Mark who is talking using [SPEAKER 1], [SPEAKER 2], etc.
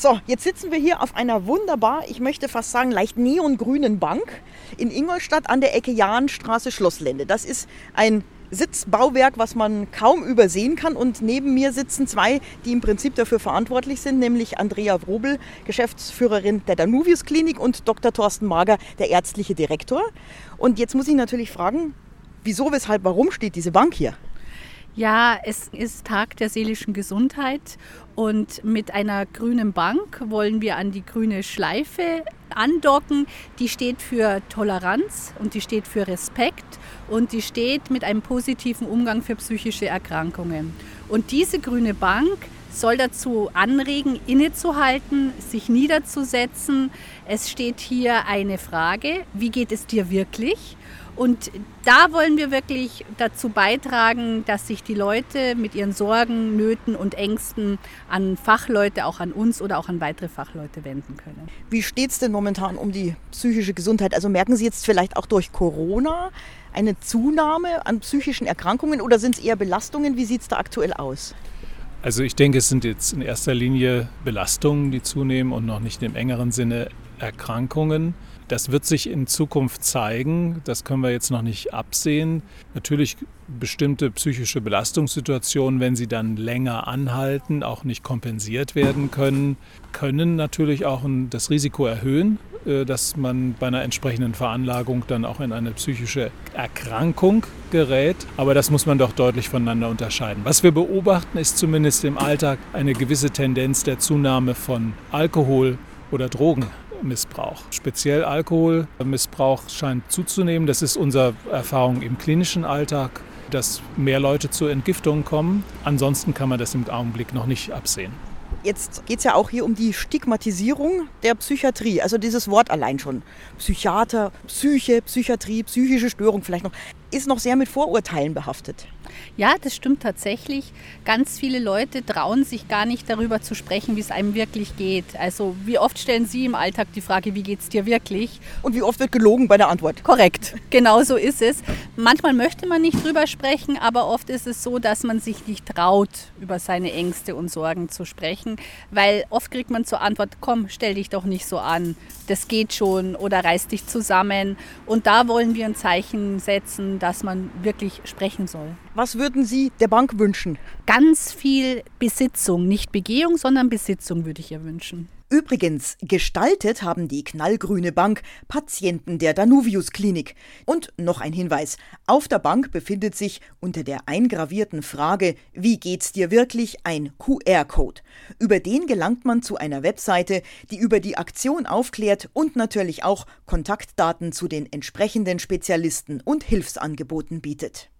[SPEAKER 1] So, jetzt sitzen wir hier auf einer wunderbar, ich möchte fast sagen, leicht neongrünen Bank in Ingolstadt an der Ecke Jahnstraße Schlosslände. Das ist ein Sitzbauwerk, was man kaum übersehen kann. Und neben mir sitzen zwei, die im Prinzip dafür verantwortlich sind, nämlich Andrea Wrobel, Geschäftsführerin der Danuvius Klinik und Dr. Thorsten Mager, der ärztliche Direktor. Und jetzt muss ich natürlich fragen, wieso, weshalb, warum steht diese Bank hier?
[SPEAKER 2] Ja, es ist Tag der seelischen Gesundheit und mit einer grünen Bank wollen wir an die grüne Schleife andocken. Die steht für Toleranz und die steht für Respekt und die steht mit einem positiven Umgang für psychische Erkrankungen. Und diese grüne Bank soll dazu anregen, innezuhalten, sich niederzusetzen. Es steht hier eine Frage, wie geht es dir wirklich? Und da wollen wir wirklich dazu beitragen, dass sich die Leute mit ihren Sorgen, Nöten und Ängsten an Fachleute, auch an uns oder auch an weitere Fachleute wenden können.
[SPEAKER 1] Wie steht es denn momentan um die psychische Gesundheit? Also merken Sie jetzt vielleicht auch durch Corona eine Zunahme an psychischen Erkrankungen oder sind es eher Belastungen? Wie sieht es da aktuell aus?
[SPEAKER 3] Also ich denke, es sind jetzt in erster Linie Belastungen, die zunehmen und noch nicht im engeren Sinne Erkrankungen. Das wird sich in Zukunft zeigen. Das können wir jetzt noch nicht absehen. Natürlich bestimmte psychische Belastungssituationen, wenn sie dann länger anhalten, auch nicht kompensiert werden können, können natürlich auch das Risiko erhöhen, dass man bei einer entsprechenden Veranlagung dann auch in eine psychische Erkrankung gerät. Aber das muss man doch deutlich voneinander unterscheiden. Was wir beobachten, ist zumindest im Alltag eine gewisse Tendenz der Zunahme von Alkohol oder Drogenmissbrauch. Speziell Alkoholmissbrauch scheint zuzunehmen. Das ist unsere Erfahrung im klinischen Alltag, dass mehr Leute zur Entgiftung kommen. Ansonsten kann man das im Augenblick noch nicht absehen.
[SPEAKER 1] Jetzt geht es ja auch hier um die Stigmatisierung der Psychiatrie. Also dieses Wort allein schon. Psychiater, Psyche, Psychiatrie, psychische Störung vielleicht noch, ist noch sehr mit Vorurteilen behaftet.
[SPEAKER 2] Ja, das stimmt tatsächlich. Ganz viele Leute trauen sich gar nicht darüber zu sprechen, wie es einem wirklich geht. Also wie oft stellen Sie im Alltag die Frage, wie geht es dir wirklich?
[SPEAKER 1] Und wie oft wird gelogen bei der Antwort?
[SPEAKER 2] Korrekt, genau so ist es. Manchmal möchte man nicht drüber sprechen, aber oft ist es so, dass man sich nicht traut, über seine Ängste und Sorgen zu sprechen, weil oft kriegt man zur Antwort, komm, stell dich doch nicht so an, das geht schon oder reiß dich zusammen. Und da wollen wir ein Zeichen setzen, dass man wirklich sprechen soll.
[SPEAKER 1] Was würden Sie der Bank wünschen?
[SPEAKER 2] Ganz viel Besitzung, nicht Begehung, sondern Besitzung würde ich ihr wünschen.
[SPEAKER 1] Übrigens, gestaltet haben die knallgrüne Bank Patienten der Danuvius Klinik. Und noch ein Hinweis: Auf der Bank befindet sich unter der eingravierten Frage Wie geht's dir wirklich ein QR-Code. Über den gelangt man zu einer Webseite, die über die Aktion aufklärt und natürlich auch Kontaktdaten zu den entsprechenden Spezialisten und Hilfsangeboten bietet.